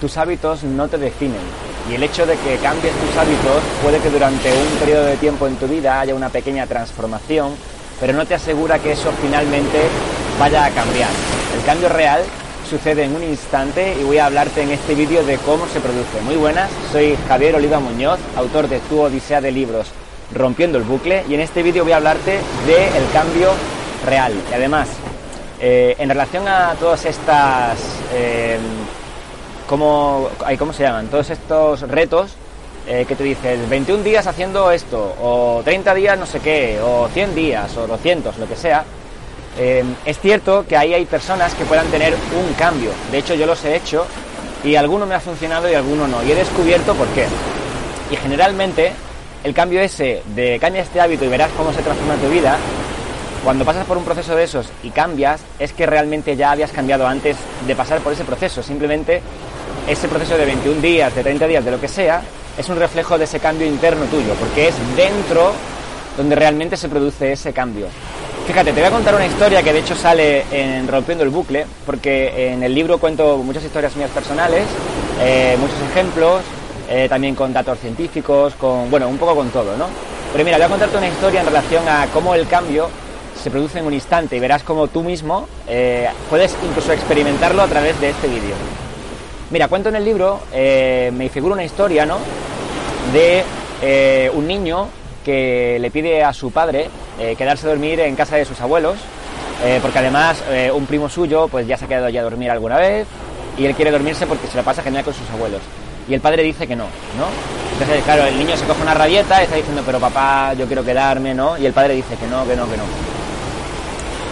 tus hábitos no te definen. Y el hecho de que cambies tus hábitos puede que durante un periodo de tiempo en tu vida haya una pequeña transformación, pero no te asegura que eso finalmente vaya a cambiar. El cambio real sucede en un instante y voy a hablarte en este vídeo de cómo se produce. Muy buenas, soy Javier Oliva Muñoz, autor de Tu Odisea de Libros, Rompiendo el Bucle, y en este vídeo voy a hablarte del cambio real. Y además, eh, en relación a todas estas... Eh, ¿cómo, ¿Cómo se llaman? Todos estos retos eh, que te dices 21 días haciendo esto, o 30 días no sé qué, o 100 días, o 200, lo que sea, eh, es cierto que ahí hay personas que puedan tener un cambio. De hecho, yo los he hecho y alguno me ha funcionado y alguno no. Y he descubierto por qué. Y generalmente el cambio ese de cambia este hábito y verás cómo se transforma tu vida, cuando pasas por un proceso de esos y cambias, es que realmente ya habías cambiado antes de pasar por ese proceso. Simplemente ese proceso de 21 días, de 30 días, de lo que sea, es un reflejo de ese cambio interno tuyo, porque es dentro donde realmente se produce ese cambio. Fíjate, te voy a contar una historia que de hecho sale en Rompiendo el Bucle, porque en el libro cuento muchas historias mías personales, eh, muchos ejemplos, eh, también con datos científicos, con, bueno, un poco con todo, ¿no? Pero mira, voy a contarte una historia en relación a cómo el cambio se produce en un instante y verás cómo tú mismo eh, puedes incluso experimentarlo a través de este vídeo. Mira, cuento en el libro, me figura una historia, ¿no? De un niño que le pide a su padre eh, quedarse a dormir en casa de sus abuelos, eh, porque además eh, un primo suyo pues ya se ha quedado allí a dormir alguna vez y él quiere dormirse porque se lo pasa genial con sus abuelos. Y el padre dice que no, ¿no? Entonces, claro, el niño se coge una rabieta y está diciendo, pero papá, yo quiero quedarme, ¿no? Y el padre dice que no, que no, que no.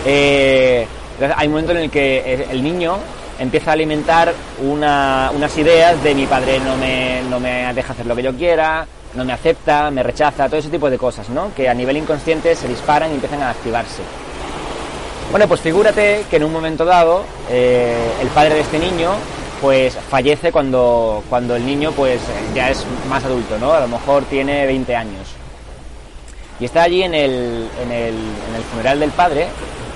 entonces hay un momento en el que el niño empieza a alimentar unas ideas de mi padre no me, no me deja hacer lo que yo quiera, no me acepta, me rechaza, todo ese tipo de cosas, ¿no? Que a nivel inconsciente se disparan y empiezan a activarse. Bueno, pues figúrate que en un momento dado eh, el padre de este niño pues fallece cuando, cuando el niño pues ya es más adulto, ¿no? A lo mejor tiene 20 años. Y está allí en el, en el, en el funeral del padre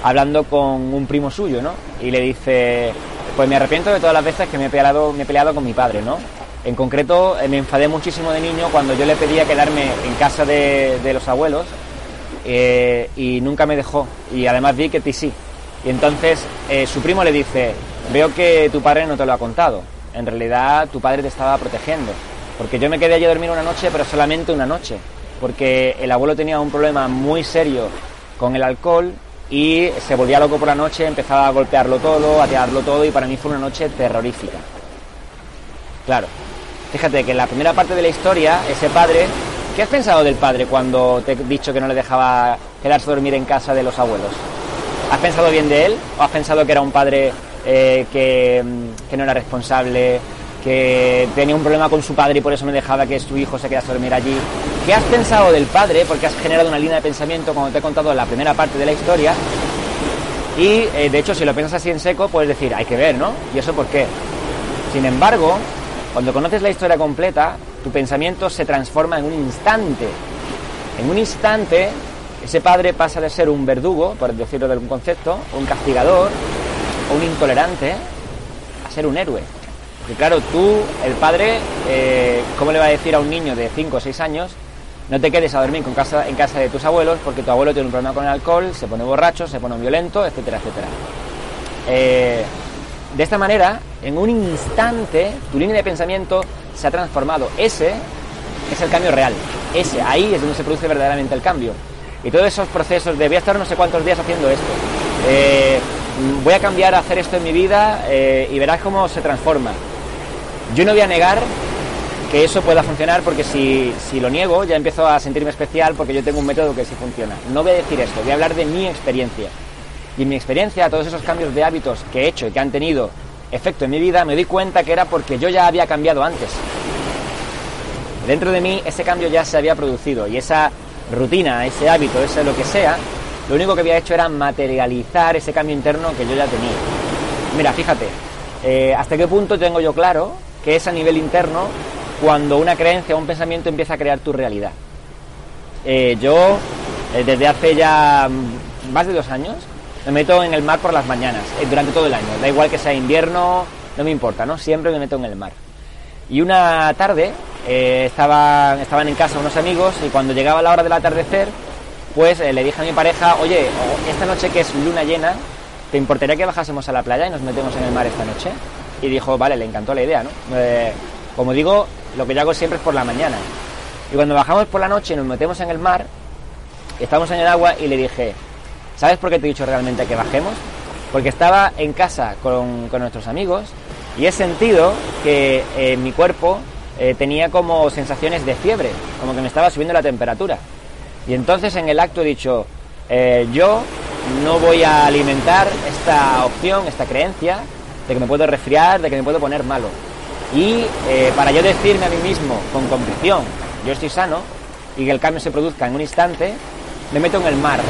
hablando con un primo suyo, ¿no? Y le dice, pues me arrepiento de todas las veces que me he peleado, me he peleado con mi padre, ¿no? En concreto, eh, me enfadé muchísimo de niño cuando yo le pedía quedarme en casa de, los abuelos eh, y nunca me dejó. Y además vi que ti sí. Y entonces eh, su primo le dice, veo que tu padre no te lo ha contado. En realidad tu padre te estaba protegiendo. Porque yo me quedé allí a dormir una noche, pero solamente una noche. Porque el abuelo tenía un problema muy serio con el alcohol y se volvía loco por la noche, empezaba a golpearlo todo, a tirarlo todo y para mí fue una noche terrorífica. Claro, Fíjate que en la primera parte de la historia, ese padre, ¿qué has pensado del padre cuando te he dicho que no le dejaba quedarse dormir en casa de los abuelos? ¿Has pensado bien de él o has pensado que era un padre eh, que, que, no era responsable, que tenía un problema con su padre y por eso me dejaba que su hijo se quedase a dormir allí? ¿Qué has pensado del padre? Porque has generado una línea de pensamiento, como te he contado en la primera parte de la historia. Y eh, de hecho, si lo piensas así en seco, puedes decir, hay que ver, ¿no? ¿Y eso por qué? Sin embargo, cuando conoces la historia completa, tu pensamiento se transforma en un instante. En un instante, ese padre pasa de ser un verdugo, por decirlo de algún concepto, un castigador, o un intolerante, a ser un héroe. Porque claro, tú, el padre, eh, ¿cómo le va a decir a un niño de 5 o 6 años, no te quedes a dormir en casa, de tus abuelos porque tu abuelo tiene un problema con el alcohol, se pone borracho, se pone violento, etcétera, etcétera? Eh, de esta manera, en un instante, tu línea de pensamiento se ha transformado. Ese es el cambio real. Ese, ahí es donde se produce verdaderamente el cambio. Y todos esos procesos de voy a estar no sé cuántos días haciendo esto, eh, voy a cambiar a hacer esto en mi vida eh, y verás cómo se transforma. Yo no voy a negar que eso pueda funcionar porque si, si, lo niego ya empiezo a sentirme especial porque yo tengo un método que sí funciona. No voy a decir esto, voy a hablar de mi experiencia. Y en mi experiencia, todos esos cambios de hábitos que he hecho y que han tenido efecto en mi vida, me di cuenta que era porque yo ya había cambiado antes. Dentro de mí ese cambio ya se había producido y esa rutina, ese hábito, ese lo que sea, lo único que había hecho era materializar ese cambio interno que yo ya tenía. Mira, fíjate, eh, hasta qué punto tengo yo claro que es a nivel interno cuando una creencia o un pensamiento empieza a crear tu realidad. Eh, yo, eh, desde hace ya mm, más de dos años, me meto en el mar por las mañanas, eh, durante todo el año. Da igual que sea invierno, no me importa, ¿no? Siempre me meto en el mar. Y una tarde estaban, estaban en casa unos amigos y cuando llegaba la hora del atardecer, pues le dije a mi pareja, oye, esta noche que es luna llena, ¿te importaría que bajásemos a la playa y nos metemos en el mar esta noche? Y dijo, vale, le encantó la idea, ¿no? Como digo, lo que yo hago siempre es por la mañana. Y cuando bajamos por la noche nos metemos en el mar, estamos en el agua y le dije, ¿sabes por qué te he dicho realmente que bajemos? Porque estaba en casa con, con nuestros amigos y he sentido que eh, mi cuerpo eh, tenía como sensaciones de fiebre, como que me estaba subiendo la temperatura. Y entonces en el acto he dicho, eh, yo no voy a alimentar esta opción, esta creencia de que me puedo resfriar, de que me puedo poner malo. Y para yo decirme a mí mismo con convicción, yo estoy sano y que el cambio se produzca en un instante, me meto en el mar.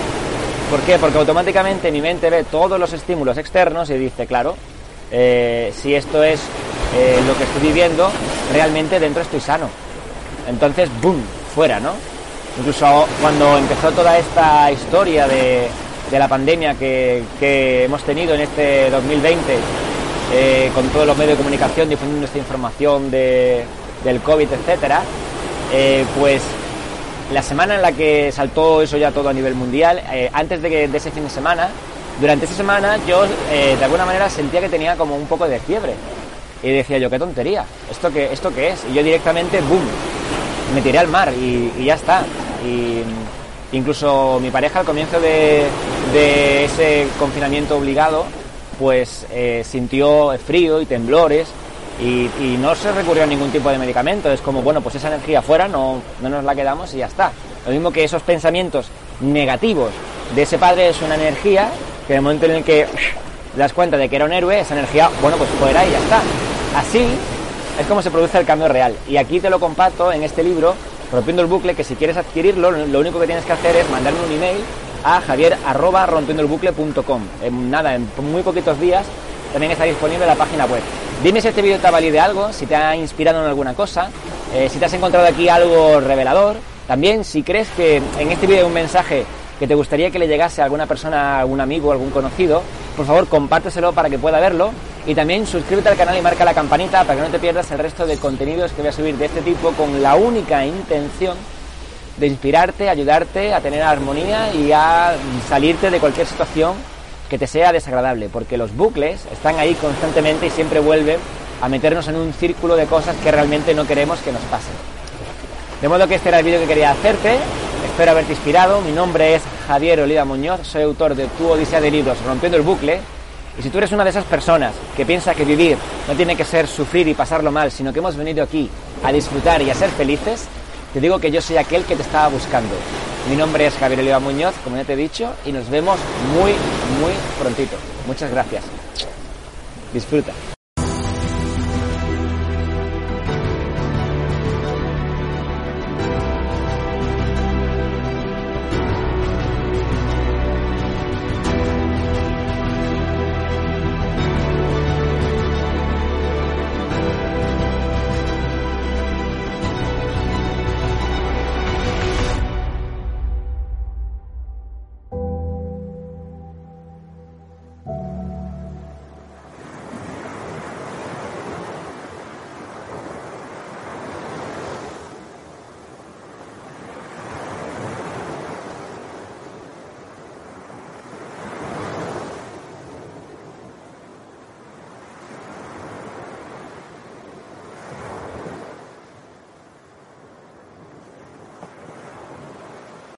¿Por qué? Porque automáticamente mi mente ve todos los estímulos externos y dice, claro, eh, si esto es eh, lo que estoy viviendo, realmente dentro estoy sano. Entonces, ¡boom!, fuera, ¿no? Incluso cuando empezó toda esta historia de, la pandemia que, hemos tenido en este 2020, eh, con todos los medios de comunicación difundiendo esta información de, del COVID, etcétera, pues la semana en la que saltó eso ya todo a nivel mundial, antes de, de ese fin de semana, durante esa semana yo eh, de alguna manera sentía que tenía como un poco de fiebre. Y decía yo, qué tontería, ¿esto qué, esto qué es? Y yo directamente, ¡boom!, me tiré al mar y, ya está. Y incluso mi pareja al comienzo de, ese confinamiento obligado, pues eh, sintió frío y temblores y, no se recurrió a ningún tipo de medicamento. Es como, bueno, pues esa energía fuera, no, no nos la quedamos y ya está. Lo mismo que esos pensamientos negativos de ese padre es una energía que en el momento en el que das cuenta de que era un héroe, esa energía, bueno, pues fuera y ya está. Así es como se produce el cambio real. Y aquí te lo comparto en este libro, Rompiendo el Bucle, que si quieres adquirirlo, lo único que tienes que hacer es mandarme un email a javier En nada, en muy poquitos días también está disponible la página web. Dime si este vídeo te ha valido algo, si te ha inspirado en alguna cosa, eh, si te has encontrado aquí algo revelador. También si crees que en este vídeo hay un mensaje que te gustaría que le llegase a alguna persona, a algún amigo, algún conocido, por favor compárteselo para que pueda verlo y también suscríbete al canal y marca la campanita para que no te pierdas el resto de contenidos que voy a subir de este tipo con la única intención de inspirarte, ayudarte a tener armonía y a salirte de cualquier situación que te sea desagradable, porque los bucles están ahí constantemente y siempre vuelven a meternos en un círculo de cosas que realmente no queremos que nos pasen. De modo que este era el vídeo que quería hacerte. Espero haberte inspirado. Mi nombre es Javier Oliva Muñoz, soy autor de Tu Odisea de Libros, Rompiendo el Bucle. Y si tú eres una de esas personas que piensa que vivir no tiene que ser sufrir y pasarlo mal, sino que hemos venido aquí a disfrutar y a ser felices, te digo que yo soy aquel que te estaba buscando. Mi nombre es Javier Oliva Muñoz, como ya te he dicho, y nos vemos muy, muy prontito. Muchas gracias. Disfruta.